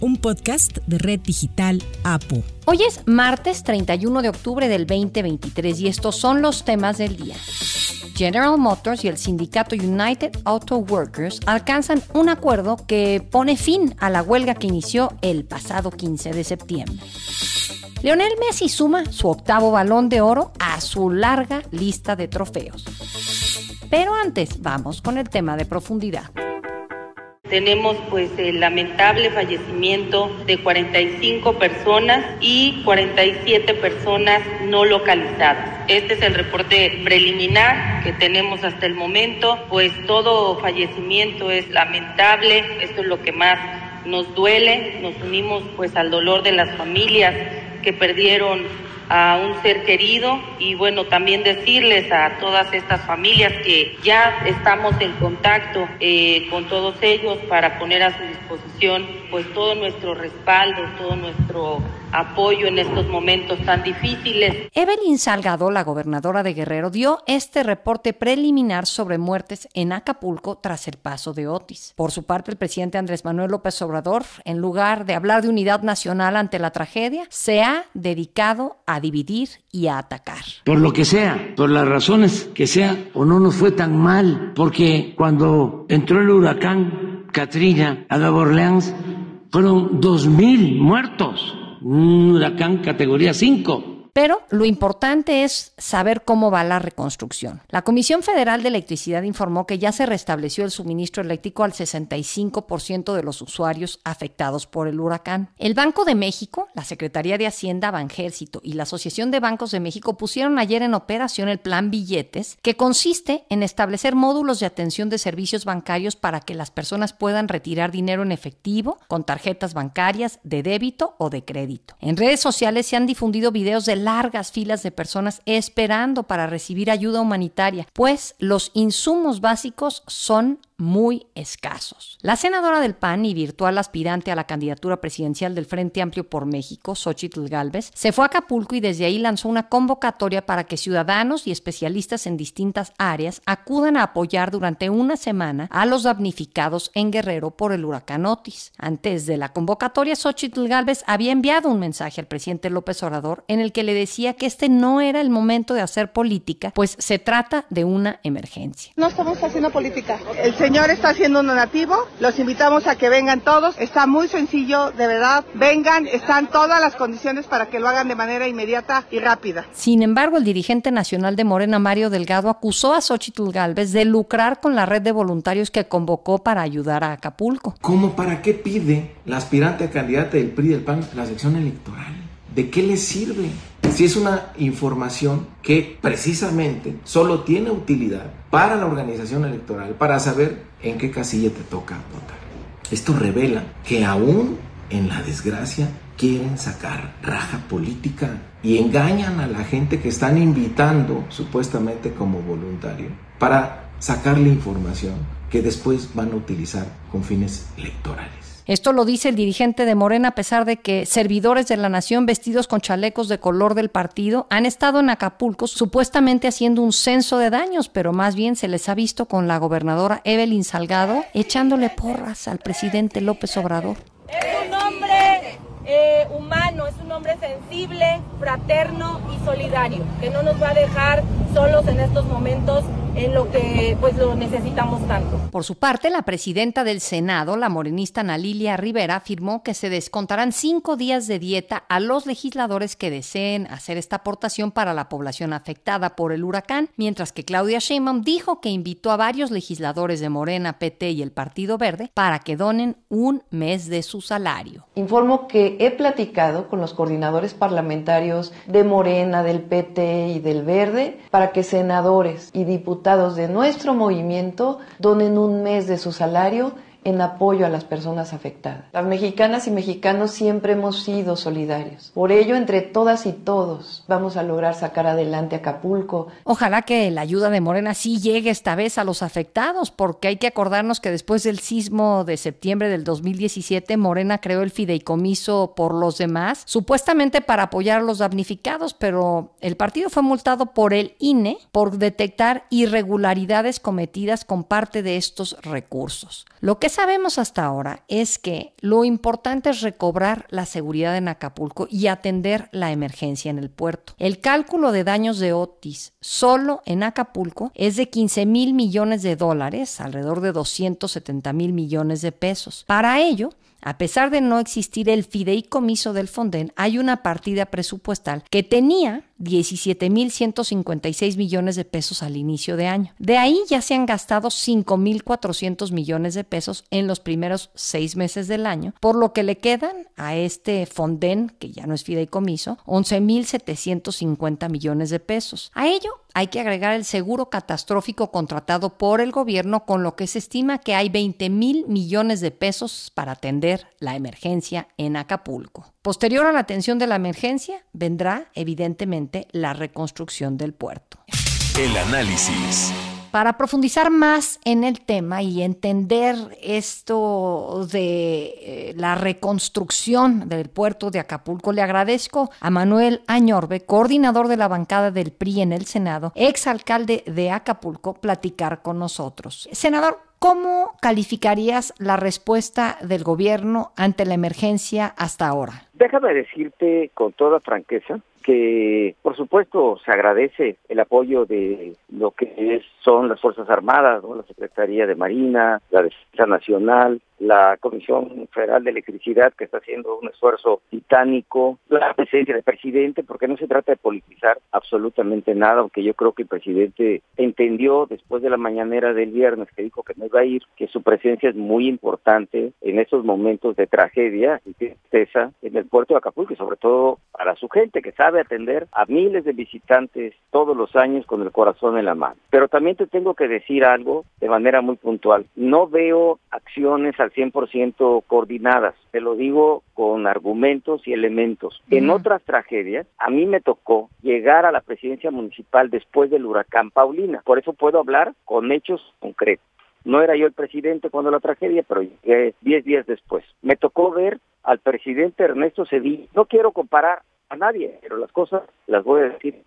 un podcast de Red Digital APO. Hoy es martes 31 de octubre del 2023 y estos son los temas del día. General Motors y el sindicato United Auto Workers alcanzan un acuerdo que pone fin a la huelga que inició el pasado 15 de septiembre. Leonel Messi suma su octavo balón de oro a su larga lista de trofeos. Pero antes, vamos con el tema de profundidad. Tenemos pues el lamentable fallecimiento de 45 personas y 47 personas no localizadas. Este es el reporte preliminar que tenemos hasta el momento, pues todo fallecimiento es lamentable, esto es lo que más nos duele, nos unimos pues al dolor de las familias que perdieron a un ser querido y bueno, también decirles a todas estas familias que ya estamos en contacto eh, con todos ellos para poner a su disposición pues todo nuestro respaldo, todo nuestro apoyo en estos momentos tan difíciles. Evelyn Salgado, la gobernadora de Guerrero, dio este reporte preliminar sobre muertes en Acapulco tras el paso de Otis. Por su parte, el presidente Andrés Manuel López Obrador, en lugar de hablar de unidad nacional ante la tragedia, se ha dedicado a dividir y a atacar. Por lo que sea, por las razones que sea, o no nos fue tan mal, porque cuando entró el huracán Katrina a Nueva Orleans, fueron dos mil muertos un huracán categoría 5 pero lo importante es saber cómo va la reconstrucción. La Comisión Federal de Electricidad informó que ya se restableció el suministro eléctrico al 65% de los usuarios afectados por el huracán. El Banco de México, la Secretaría de Hacienda, Banjército y la Asociación de Bancos de México pusieron ayer en operación el plan Billetes, que consiste en establecer módulos de atención de servicios bancarios para que las personas puedan retirar dinero en efectivo con tarjetas bancarias de débito o de crédito. En redes sociales se han difundido videos de largas filas de personas esperando para recibir ayuda humanitaria, pues los insumos básicos son muy escasos. La senadora del PAN y virtual aspirante a la candidatura presidencial del Frente Amplio por México, Xochitl Galvez, se fue a Acapulco y desde ahí lanzó una convocatoria para que ciudadanos y especialistas en distintas áreas acudan a apoyar durante una semana a los damnificados en Guerrero por el huracán Otis. Antes de la convocatoria, Xochitl Galvez había enviado un mensaje al presidente López Obrador en el que le decía que este no era el momento de hacer política, pues se trata de una emergencia. No estamos haciendo política. El señor está haciendo un donativo, los invitamos a que vengan todos, está muy sencillo, de verdad, vengan, están todas las condiciones para que lo hagan de manera inmediata y rápida. Sin embargo, el dirigente nacional de Morena, Mario Delgado, acusó a Xochitl Galvez de lucrar con la red de voluntarios que convocó para ayudar a Acapulco. ¿Cómo para qué pide la aspirante a candidata del PRI del PAN la sección electoral? ¿De qué le sirve? Si es una información que precisamente solo tiene utilidad para la organización electoral, para saber en qué casilla te toca votar. Esto revela que aún en la desgracia quieren sacar raja política y engañan a la gente que están invitando supuestamente como voluntario para sacarle información que después van a utilizar con fines electorales. Esto lo dice el dirigente de Morena a pesar de que servidores de la nación vestidos con chalecos de color del partido han estado en Acapulco supuestamente haciendo un censo de daños, pero más bien se les ha visto con la gobernadora Evelyn Salgado echándole porras al presidente López Obrador. Es un hombre eh, humano, es un hombre sensible, fraterno y solidario, que no nos va a dejar solos en estos momentos en lo que pues lo necesitamos tanto. Por su parte, la presidenta del Senado, la morenista Ana Lilia Rivera, afirmó que se descontarán cinco días de dieta a los legisladores que deseen hacer esta aportación para la población afectada por el huracán, mientras que Claudia Sheinbaum dijo que invitó a varios legisladores de Morena, PT y el Partido Verde para que donen un mes de su salario. Informo que he platicado con los coordinadores parlamentarios de Morena, del PT y del Verde para que senadores y diputados de nuestro movimiento donen un mes de su salario en apoyo a las personas afectadas. Las mexicanas y mexicanos siempre hemos sido solidarios. Por ello, entre todas y todos, vamos a lograr sacar adelante Acapulco. Ojalá que la ayuda de Morena sí llegue esta vez a los afectados, porque hay que acordarnos que después del sismo de septiembre del 2017, Morena creó el fideicomiso por los demás, supuestamente para apoyar a los damnificados, pero el partido fue multado por el INE por detectar irregularidades cometidas con parte de estos recursos. Lo que sabemos hasta ahora es que lo importante es recobrar la seguridad en Acapulco y atender la emergencia en el puerto. El cálculo de daños de Otis solo en Acapulco es de 15 mil millones de dólares, alrededor de 270 mil millones de pesos. Para ello, a pesar de no existir el fideicomiso del Fonden, hay una partida presupuestal que tenía 17.156 millones de pesos al inicio de año. De ahí ya se han gastado 5.400 millones de pesos en los primeros seis meses del año, por lo que le quedan a este Fonden, que ya no es fideicomiso, 11.750 millones de pesos. A ello hay que agregar el seguro catastrófico contratado por el gobierno, con lo que se estima que hay 20 mil millones de pesos para atender la emergencia en Acapulco. Posterior a la atención de la emergencia, vendrá evidentemente la reconstrucción del puerto. El análisis. Para profundizar más en el tema y entender esto de eh, la reconstrucción del puerto de Acapulco, le agradezco a Manuel Añorbe, coordinador de la bancada del PRI en el Senado, exalcalde de Acapulco, platicar con nosotros. Senador, ¿cómo calificarías la respuesta del gobierno ante la emergencia hasta ahora? Déjame decirte con toda franqueza que por supuesto se agradece el apoyo de lo que son las Fuerzas Armadas, la Secretaría de Marina, la Defensa Nacional, la Comisión Federal de Electricidad que está haciendo un esfuerzo titánico, la presencia del presidente, porque no se trata de politizar absolutamente nada, aunque yo creo que el presidente entendió después de la mañanera del viernes que dijo que no iba a ir, que su presencia es muy importante en esos momentos de tragedia y tristeza en el puerto de Acapulco y sobre todo para su gente que sabe atender a miles de visitantes todos los años con el corazón en la mano. Pero también te tengo que decir algo de manera muy puntual. No veo acciones al 100% coordinadas. Te lo digo con argumentos y elementos. En otras tragedias, a mí me tocó llegar a la presidencia municipal después del huracán Paulina. Por eso puedo hablar con hechos concretos. No era yo el presidente cuando la tragedia, pero llegué 10 días después. Me tocó ver al presidente Ernesto Cedillo. No quiero comparar a nadie, pero las cosas las voy a decir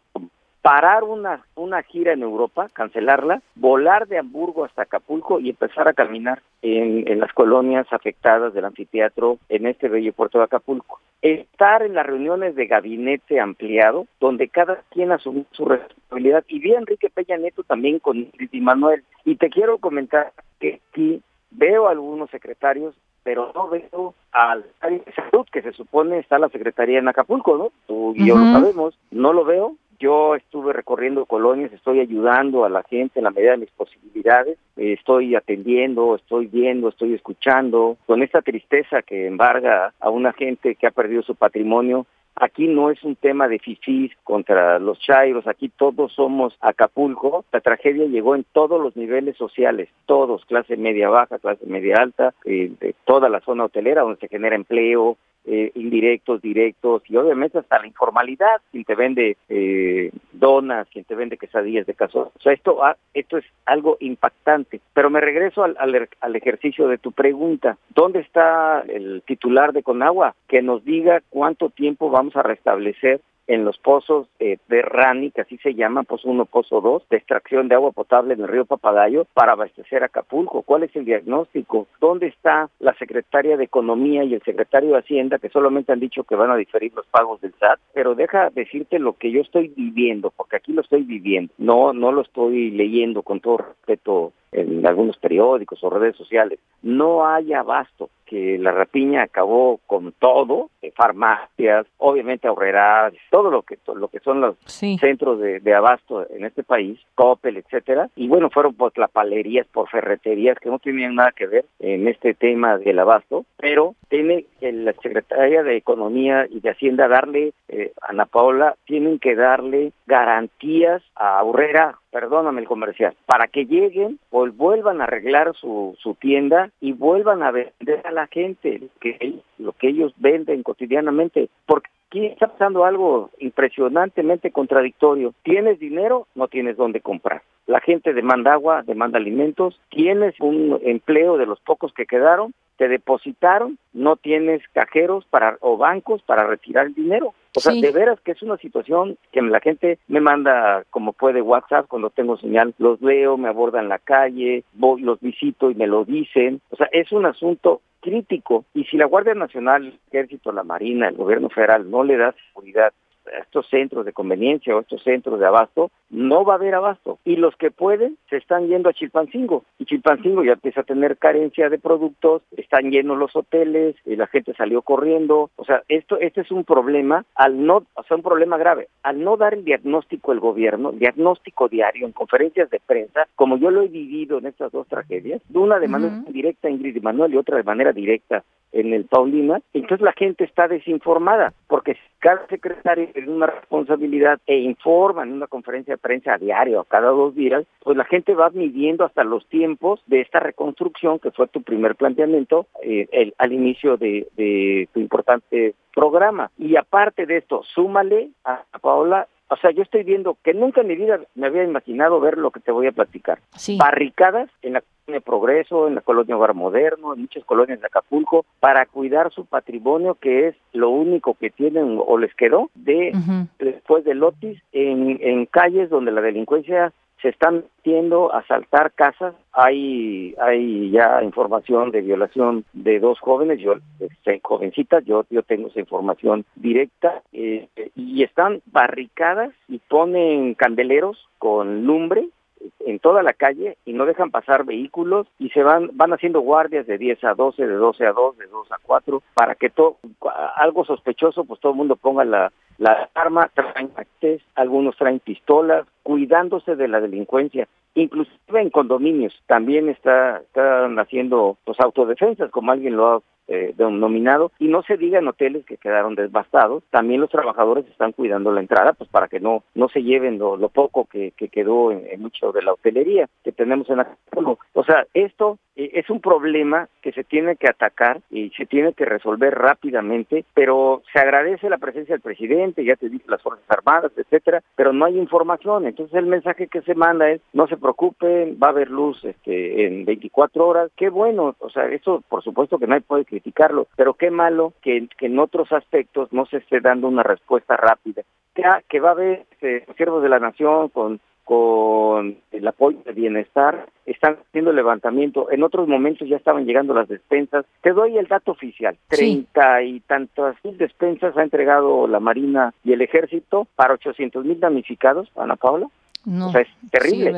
parar una, una gira en Europa, cancelarla, volar de Hamburgo hasta Acapulco y empezar a caminar en, en, las colonias afectadas del anfiteatro en este bello puerto de Acapulco. Estar en las reuniones de gabinete ampliado, donde cada quien asume su responsabilidad, y vi a Enrique Peña Neto también con Ingrid y Manuel. Y te quiero comentar que aquí veo a algunos secretarios pero no veo al de salud que se supone está la secretaría en Acapulco, ¿no? Tú y yo lo sabemos, no lo veo. Yo estuve recorriendo colonias, estoy ayudando a la gente en la medida de mis posibilidades, estoy atendiendo, estoy viendo, estoy escuchando, con esta tristeza que embarga a una gente que ha perdido su patrimonio, Aquí no es un tema de fifís contra los chairos, aquí todos somos Acapulco. La tragedia llegó en todos los niveles sociales, todos, clase media baja, clase media alta, eh, de toda la zona hotelera donde se genera empleo, eh, indirectos, directos y obviamente hasta la informalidad, quien te vende eh, donas, quien te vende quesadillas de caso. O sea, esto, esto es algo impactante. Pero me regreso al, al, al ejercicio de tu pregunta. ¿Dónde está el titular de Conagua? Que nos diga cuánto tiempo vamos a restablecer en los pozos eh, de Rani, que así se llama, Pozo 1, Pozo 2, de extracción de agua potable en el río Papadayo para abastecer Acapulco. ¿Cuál es el diagnóstico? ¿Dónde está la secretaria de Economía y el secretario de Hacienda que solamente han dicho que van a diferir los pagos del SAT? Pero deja decirte lo que yo estoy viviendo, porque aquí lo estoy viviendo, no, no lo estoy leyendo con todo respeto en algunos periódicos o redes sociales. No hay abasto que la rapiña acabó con todo, farmacias, obviamente ahorreras, todo lo que lo que son los centros de, abasto en este país, Coppel, etcétera, y bueno, fueron por palerías, por ferreterías que no tenían nada que ver en este tema del abasto, pero tiene la Secretaría de Economía y de Hacienda darle, eh, Ana Paula, tienen que darle garantías a Aurrera perdóname el comercial, para que lleguen o vuelvan a arreglar su, su tienda y vuelvan a vender a la gente lo que, lo que ellos venden cotidianamente. Porque aquí está pasando algo impresionantemente contradictorio. Tienes dinero, no tienes dónde comprar. La gente demanda agua, demanda alimentos, tienes un empleo de los pocos que quedaron, te depositaron, no tienes cajeros para o bancos para retirar el dinero. O sea, de veras que es una situación que la gente me manda como puede WhatsApp cuando tengo señal, los leo, me abordan la calle, voy, los visito y me lo dicen. O sea, es un asunto crítico y si la Guardia Nacional, el Ejército, la Marina, el gobierno federal no le da seguridad estos centros de conveniencia o estos centros de abasto, no va a haber abasto. Y los que pueden se están yendo a Chilpancingo. Y Chilpancingo ya empieza a tener carencia de productos, están llenos los hoteles, y la gente salió corriendo. O sea, esto este es un problema, al no, o sea, un problema grave. Al no dar el diagnóstico el gobierno, diagnóstico diario en conferencias de prensa, como yo lo he vivido en estas dos tragedias, de una de manera directa Ingrid y Manuel y otra de manera directa en el Paulina, entonces la gente está desinformada, porque cada secretario tiene una responsabilidad e informa en una conferencia de prensa a diario, a cada dos días, pues la gente va midiendo hasta los tiempos de esta reconstrucción, que fue tu primer planteamiento eh, el, al inicio de, de tu importante programa. Y aparte de esto, súmale a Paola o sea, yo estoy viendo que nunca en mi vida me había imaginado ver lo que te voy a platicar. Barricadas en la colonia Progreso, en la colonia Hogar Moderno, en muchas colonias de Acapulco, para cuidar su patrimonio, que es lo único que tienen o les quedó de después del Lotis, en, en calles donde la delincuencia se están metiendo asaltar casas. Hay hay ya información de violación de dos jóvenes, yo este, jovencitas, yo yo tengo esa información directa eh, y están barricadas y ponen candeleros con lumbre en toda la calle y no dejan pasar vehículos y se van van haciendo guardias de 10 a 12, de 12 a 2, de 2 a 4 para que todo algo sospechoso pues todo el mundo ponga la la arma, traen actes, algunos traen pistolas, cuidándose de la delincuencia. Inclusive en condominios también está, están haciendo pues autodefensas, como alguien lo ha eh, denominado, y no se diga en hoteles que quedaron devastados, también los trabajadores están cuidando la entrada, pues para que no no se lleven lo, poco que, que quedó en, mucho de la hotelería que tenemos en la O sea, esto eh, es un problema que se tiene que atacar y se tiene que resolver rápidamente, pero se agradece la presencia del presidente, ya te dije las Fuerzas Armadas, etcétera, pero no hay información, entonces el mensaje que se manda es no se preocupen, va a haber luz este en 24 horas, qué bueno, o sea, eso por supuesto que nadie puede criticarlo, pero qué malo que, en otros aspectos no se esté dando una respuesta rápida. Que, que va a haber este, siervos de la nación con con el apoyo de bienestar, están haciendo levantamiento. En otros momentos ya estaban llegando las despensas. Te doy el dato oficial. Treinta y tantas mil despensas ha entregado la Marina y el Ejército para 800 mil damnificados, Ana Paula. No, o sea, es terrible.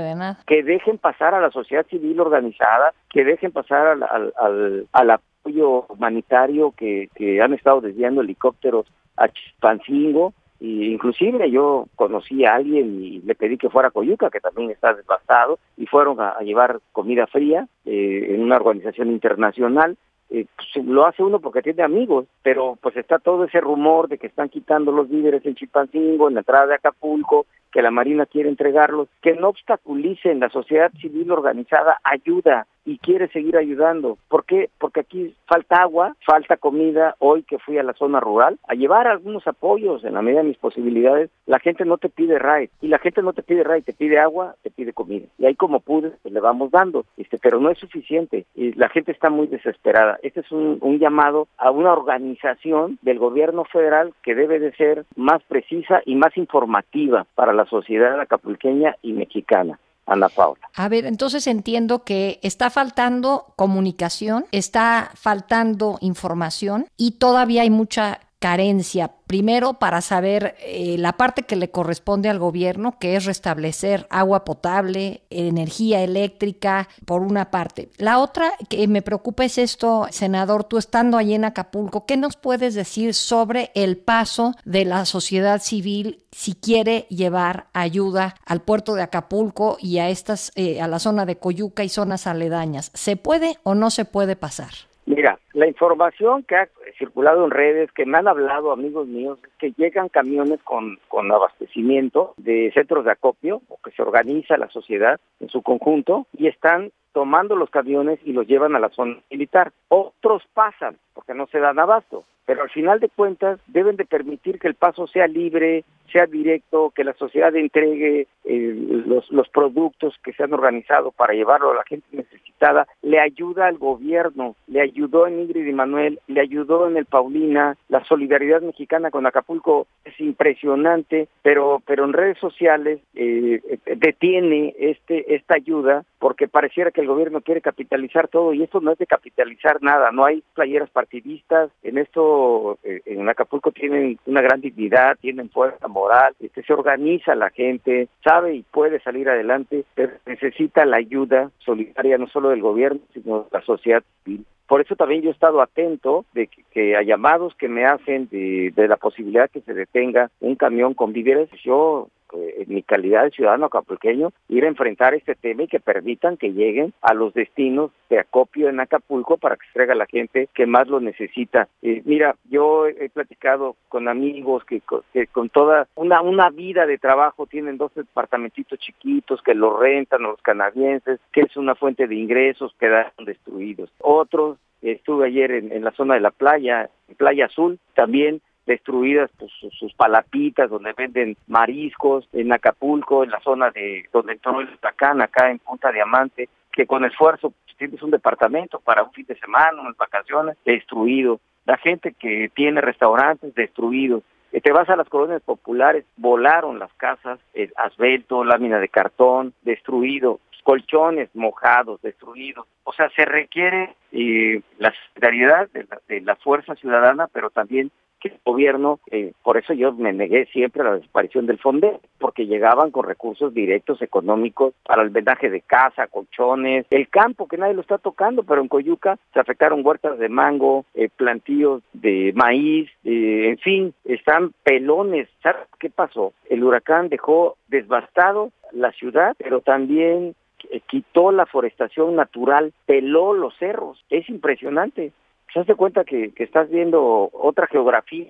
Que dejen pasar a la sociedad civil organizada, que dejen pasar al, al, al, al apoyo humanitario que, que han estado desviando helicópteros a Chispancingo, y inclusive yo conocí a alguien y le pedí que fuera a Coyuca, que también está devastado, y fueron a, llevar comida fría eh, en una organización internacional. Eh, pues, lo hace uno porque tiene amigos, pero pues está todo ese rumor de que están quitando los víveres en Chilpancingo, en la entrada de Acapulco, que la Marina quiere entregarlos, que no obstaculicen la sociedad civil organizada, ayuda y quiere seguir ayudando. ¿Por qué? Porque aquí falta agua, falta comida. Hoy que fui a la zona rural a llevar algunos apoyos en la medida de mis posibilidades, la gente no te pide RAID y la gente no te pide RAID, te pide agua, te pide comida. Y ahí como pude, pues le vamos dando, este, pero no es suficiente y la gente está muy desesperada. Este es un, un llamado a una organización del gobierno federal que debe de ser más precisa y más informativa para la sociedad acapulqueña y mexicana. Ana Paula. A ver, entonces entiendo que está faltando comunicación, está faltando información y todavía hay mucha carencia primero para saber eh, la parte que le corresponde al gobierno, que es restablecer agua potable, energía eléctrica, por una parte. La otra que me preocupa es esto, senador, tú estando allí en Acapulco, ¿qué nos puedes decir sobre el paso de la sociedad civil si quiere llevar ayuda al puerto de Acapulco y a estas, eh, a la zona de Coyuca y zonas aledañas? ¿Se puede o no se puede pasar? Mira, La información que ha circulado en redes, que me han hablado amigos míos, es que llegan camiones con, con abastecimiento de centros de acopio, o que se organiza la sociedad en su conjunto, y están tomando los camiones y los llevan a la zona militar. Otros pasan porque no se dan abasto, pero al final de cuentas deben de permitir que el paso sea libre, sea directo, que la sociedad entregue eh, los, los productos que se han organizado para llevarlo a la gente necesitada, le ayuda al gobierno, le ayudó en Ingrid y Manuel, le ayudó en el Paulina, la solidaridad mexicana con Acapulco es impresionante, pero pero en redes sociales eh, detiene este esta ayuda porque pareciera que el gobierno quiere capitalizar todo y esto no es de capitalizar nada, no hay playeras partidistas, en esto eh, en Acapulco tienen una gran dignidad, tienen fuerza moral, este, se organiza la gente, sabe y puede salir adelante, pero necesita la ayuda solidaria no solo del gobierno, sino de la sociedad civil. Por eso también yo he estado atento de que, a llamados que me hacen de, la posibilidad que se detenga un camión con víveres. Yo en mi calidad de ciudadano acapulqueño, ir a enfrentar este tema y que permitan que lleguen a los destinos de acopio en Acapulco para que se traiga la gente que más lo necesita. Eh, mira, yo he platicado con amigos que, con toda una, una vida de trabajo tienen dos departamentitos chiquitos que los rentan a los canadienses, que es una fuente de ingresos, quedaron destruidos. Otros, estuve ayer en, en la zona de la playa, Playa Azul, también destruidas pues, sus, palapitas donde venden mariscos en Acapulco, en la zona de donde entró el huracán, acá en Punta Diamante, que con esfuerzo pues, tienes un departamento para un fin de semana, unas vacaciones, destruido. La gente que tiene restaurantes destruidos. Te vas a las colonias populares, volaron las casas, el asfalto, lámina de cartón, destruido, colchones mojados, destruidos. O sea, se requiere eh, la solidaridad de la, de la fuerza ciudadana, pero también el gobierno, eh, por eso yo me negué siempre a la desaparición del FONDE, porque llegaban con recursos directos económicos para el vendaje de casa, colchones, el campo que nadie lo está tocando, pero en Coyuca se afectaron huertas de mango, eh, plantíos de maíz, eh, en fin, están pelones. ¿Sabes qué pasó? El huracán dejó devastado la ciudad, pero también quitó la forestación natural, peló los cerros. Es impresionante se hace cuenta que, que estás viendo otra geografía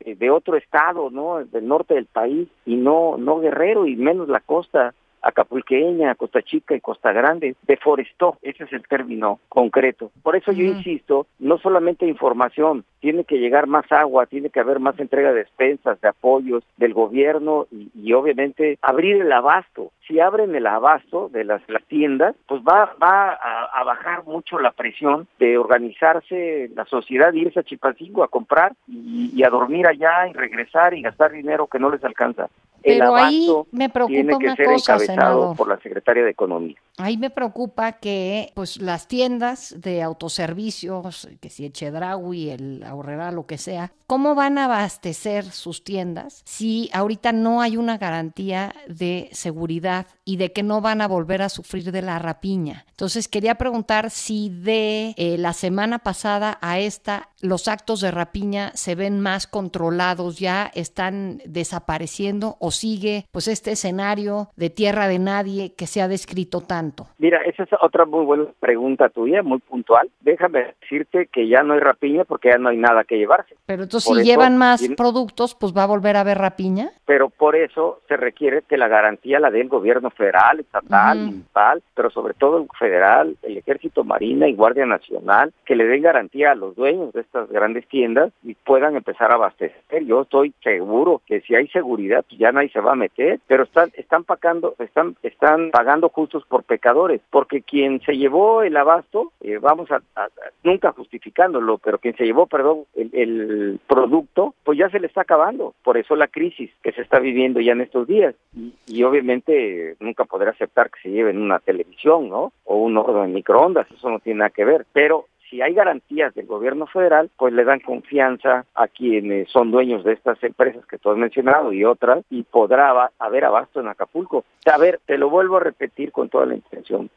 eh, de otro estado, ¿no? Del norte del país y no no Guerrero y menos la costa acapulqueña, Costa Chica y Costa Grande, deforestó, ese es el término concreto. Por eso yo insisto, no solamente información, tiene que llegar más agua, tiene que haber más entrega de despensas, de apoyos del gobierno y, y obviamente abrir el abasto. Si abren el abasto de las, las tiendas, pues va, va a, a, bajar mucho la presión de organizarse la sociedad, irse a Chilpancingo a comprar y, y, a dormir allá y regresar y gastar dinero que no les alcanza. Pero abasto ahí me preocupa tiene que una ser cosa, encabezado senador. por la Secretaria de Economía. Ahí me preocupa que pues las tiendas de autoservicios, que si Echedraui, el Ahorrera, lo que sea, ¿cómo van a abastecer sus tiendas si ahorita no hay una garantía de seguridad y de que no van a volver a sufrir de la rapiña? Entonces quería preguntar si de eh, la semana pasada a esta los actos de rapiña se ven más controlados, ya están desapareciendo o sigue pues este escenario de tierra de nadie que se ha descrito tanto. Mira, esa es otra muy buena pregunta tuya, muy puntual. Déjame decirte que ya no hay rapiña porque ya no hay nada que llevarse. Pero entonces Por si eso llevan más tiene- productos, pues va a volver a haber rapiña. pero por eso se requiere que la garantía la dé el gobierno federal, estatal, Ujú. municipal, pero sobre todo el federal, el Ejército Marina y Guardia Nacional, que le den garantía a los dueños de estas grandes tiendas y puedan empezar a abastecer. Yo estoy seguro que si hay seguridad, pues ya nadie se va a meter, pero están están pagando están están pagando justos por porque quien se llevó el abasto, eh, vamos a, nunca justificándolo, pero quien se llevó, perdón, el, el producto, pues ya se le está acabando. Por eso la crisis que se está viviendo ya en estos días. Y, y obviamente nunca podrá aceptar que se lleven una televisión, ¿no? O un horno de microondas, eso no tiene nada que ver. Pero si hay garantías del gobierno federal, pues le dan confianza a quienes son dueños de estas empresas que tú has mencionado y otras, y podrá haber abasto en Acapulco. A ver, te lo vuelvo a repetir con toda la intención.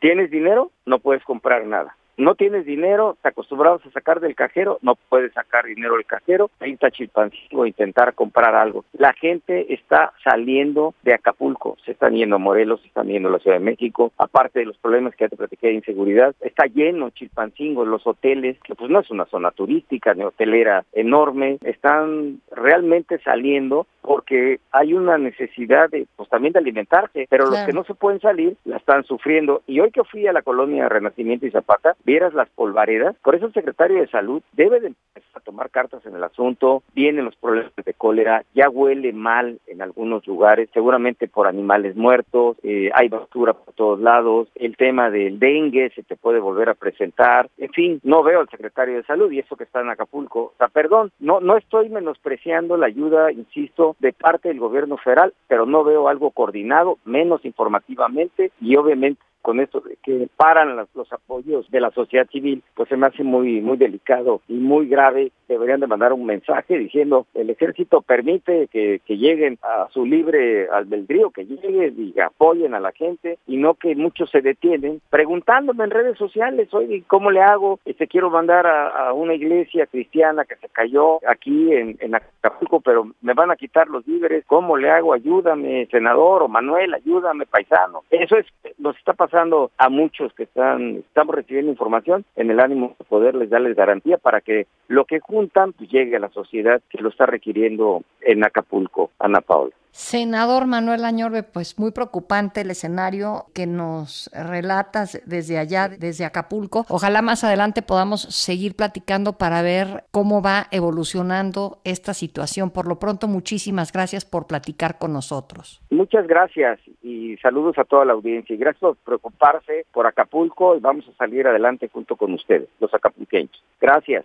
¿Tienes dinero? No puedes comprar nada. No tienes dinero, te acostumbrados a sacar del cajero, no puedes sacar dinero del cajero, ahí está Chilpancingo, intentar comprar algo. La gente está saliendo de Acapulco, se están yendo a Morelos, se están yendo a la Ciudad de México, aparte de los problemas que ya te platiqué de inseguridad, está lleno Chilpancingo, los hoteles, que pues no es una zona turística ni hotelera enorme, están realmente saliendo porque hay una necesidad de, pues también de alimentarse, pero los que no se pueden salir la están sufriendo. Y hoy que fui a la colonia Renacimiento y Zapata, vieras las polvaredas, por eso el secretario de Salud debe de empezar a tomar cartas en el asunto, vienen los problemas de cólera, ya huele mal en algunos lugares, seguramente por animales muertos, eh, hay basura por todos lados, el tema del dengue se te puede volver a presentar, en fin, no veo al secretario de Salud y eso que está en Acapulco, o sea, perdón, no, no estoy menospreciando la ayuda, insisto, de parte del gobierno federal, pero no veo algo coordinado, menos informativamente y obviamente con esto de que paran los apoyos de la sociedad civil, pues se me hace muy muy delicado y muy grave. Deberían de mandar un mensaje diciendo el ejército permite que, que lleguen a su libre albedrío, que lleguen y apoyen a la gente y no que muchos se detienen preguntándome en redes sociales, oye, ¿cómo le hago? Este quiero mandar a, una iglesia cristiana que se cayó aquí en, en Acapulco, pero me van a quitar los víveres, ¿cómo le hago? Ayúdame, senador o Manuel, ayúdame, paisano. Eso es, nos está pasando a muchos que están, estamos recibiendo información en el ánimo de poderles darles garantía para que lo que juntan pues, llegue a la sociedad que lo está requiriendo en Acapulco, Ana Paula. Senador Manuel Añorbe, pues muy preocupante el escenario que nos relatas desde allá, desde Acapulco. Ojalá más adelante podamos seguir platicando para ver cómo va evolucionando esta situación. Por lo pronto, muchísimas gracias por platicar con nosotros. Muchas gracias y saludos a toda la audiencia. Y gracias por preocuparse por Acapulco y vamos a salir adelante junto con ustedes, los acapulqueños. Gracias.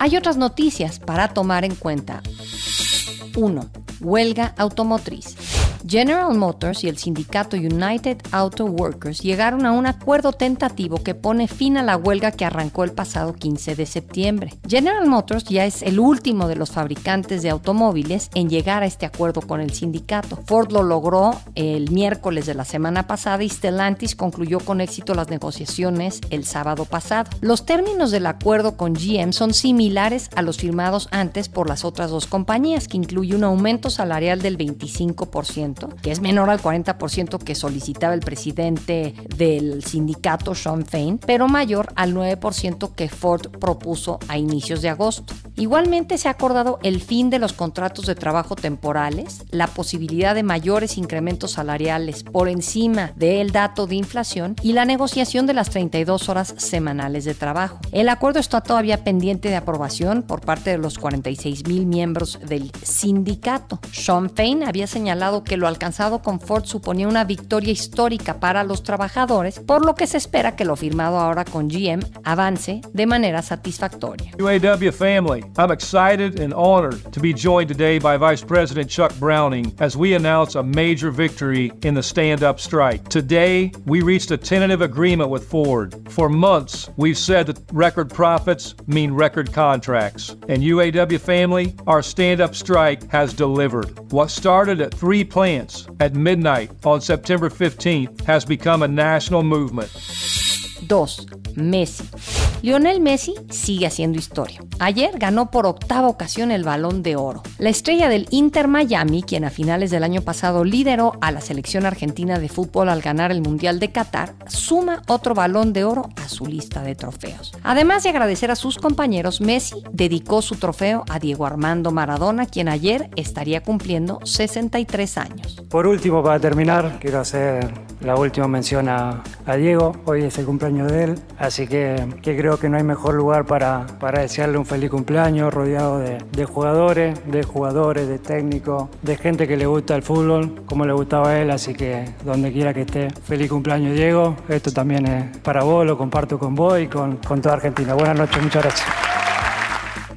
Hay otras noticias para tomar en cuenta. 1. Huelga automotriz. General Motors y el sindicato United Auto Workers llegaron a un acuerdo tentativo que pone fin a la huelga que arrancó el pasado 15 de septiembre. General Motors ya es el último de los fabricantes de automóviles en llegar a este acuerdo con el sindicato. Ford lo logró el miércoles de la semana pasada y Stellantis concluyó con éxito las negociaciones el sábado pasado. Los términos del acuerdo con GM son similares a los firmados antes por las otras dos compañías, que incluye un aumento salarial del 25% que es menor al 40% que solicitaba el presidente del sindicato, Sean Fain, pero mayor al 9% que Ford propuso a inicios de agosto. Igualmente se ha acordado el fin de los contratos de trabajo temporales, la posibilidad de mayores incrementos salariales por encima del dato de inflación y la negociación de las 32 horas semanales de trabajo. El acuerdo está todavía pendiente de aprobación por parte de los 46 mil miembros del sindicato. Sean Fain había señalado que lo alcanzado con Ford suponía una victoria histórica para los trabajadores, por lo que se espera que lo firmado ahora con GM avance de manera satisfactoria. UAW family, I'm excited and honored to be joined today by Vice President Chuck Browning as we announce a major victory in the stand up strike. Today, we reached a tentative agreement with Ford. For months, we've said that record profits mean record contracts. And UAW family, our stand up strike has delivered. What started at three plants at midnight on September 15th has become a national movement. 2. Messi. Lionel Messi sigue haciendo historia. Ayer ganó por octava ocasión el balón de oro. La estrella del Inter Miami, quien a finales del año pasado lideró a la selección argentina de fútbol al ganar el Mundial de Qatar, suma otro balón de oro a su lista de trofeos. Además de agradecer a sus compañeros, Messi dedicó su trofeo a Diego Armando Maradona, quien ayer estaría cumpliendo 63 años. Por último, para terminar, quiero hacer la última mención a, Diego, hoy es el cumpleaños de él, así que, creo que no hay mejor lugar para, para desearle un feliz cumpleaños rodeado de, de jugadores, de jugadores, de técnicos, de gente que le gusta el fútbol, como le gustaba a él, así que donde quiera que esté, feliz cumpleaños Diego, esto también es para vos, lo comparto con vos y con, con toda Argentina. Buenas noches, muchas gracias.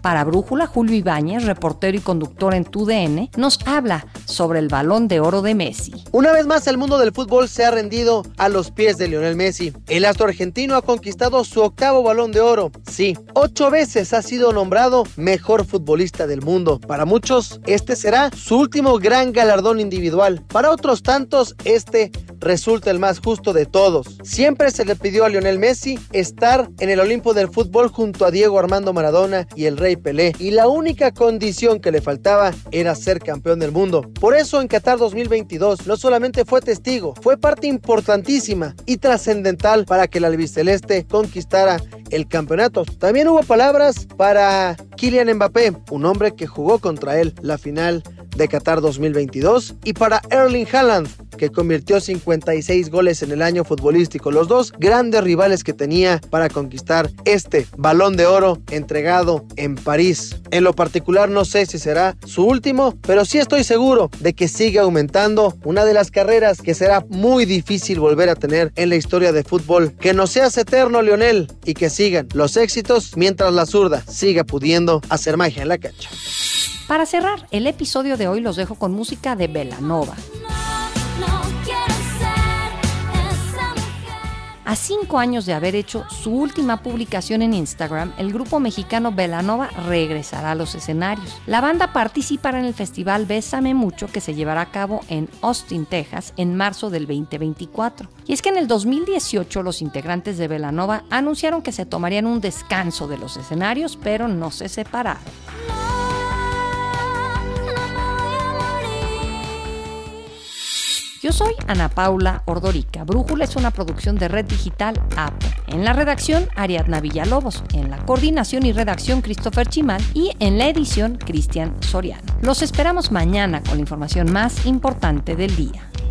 Para Brújula, Julio Ibáñez, reportero y conductor en TUDN, nos habla sobre el balón de oro de Messi. Una vez más, el mundo del fútbol se ha rendido a los pies de Lionel Messi. El astro argentino ha conquistado su octavo balón de oro. Sí, ocho veces ha sido nombrado mejor futbolista del mundo. Para muchos, este será su último gran galardón individual. Para otros tantos, este resulta el más justo de todos. Siempre se le pidió a Lionel Messi estar en el Olimpo del fútbol junto a Diego Armando Maradona y el Rey Pelé y la única condición que le faltaba era ser campeón del mundo. Por eso en Qatar 2022 no solamente fue testigo, fue parte importantísima y trascendental para que el albiceleste conquistara el campeonato. También hubo palabras para Kylian Mbappé, un hombre que jugó contra él la final de Qatar 2022 y para Erling Haaland, que convirtió 56 goles en el año futbolístico, los dos grandes rivales que tenía para conquistar este balón de oro entregado en París. En lo particular no sé si será su último, pero sí estoy seguro de que sigue aumentando una de las carreras que será muy difícil volver a tener en la historia de fútbol. Que no seas eterno, Lionel, y que sigan los éxitos mientras la zurda siga pudiendo hacer magia en la cancha. Para cerrar el episodio de hoy los dejo con música de Belanova. A cinco años de haber hecho su última publicación en Instagram, el grupo mexicano Belanova regresará a los escenarios. La banda participará en el festival Bésame Mucho que se llevará a cabo en Austin, Texas, en marzo del 2024. Y es que en el 2018 los integrantes de Belanova anunciaron que se tomarían un descanso de los escenarios, pero no se separaron. Yo soy Ana Paula Ordorica. Brújula es una producción de Red Digital App. En la redacción, Ariadna Villalobos. En la coordinación y redacción, Christopher Chimal. Y en la edición, Cristian Soriano. Los esperamos mañana con la información más importante del día.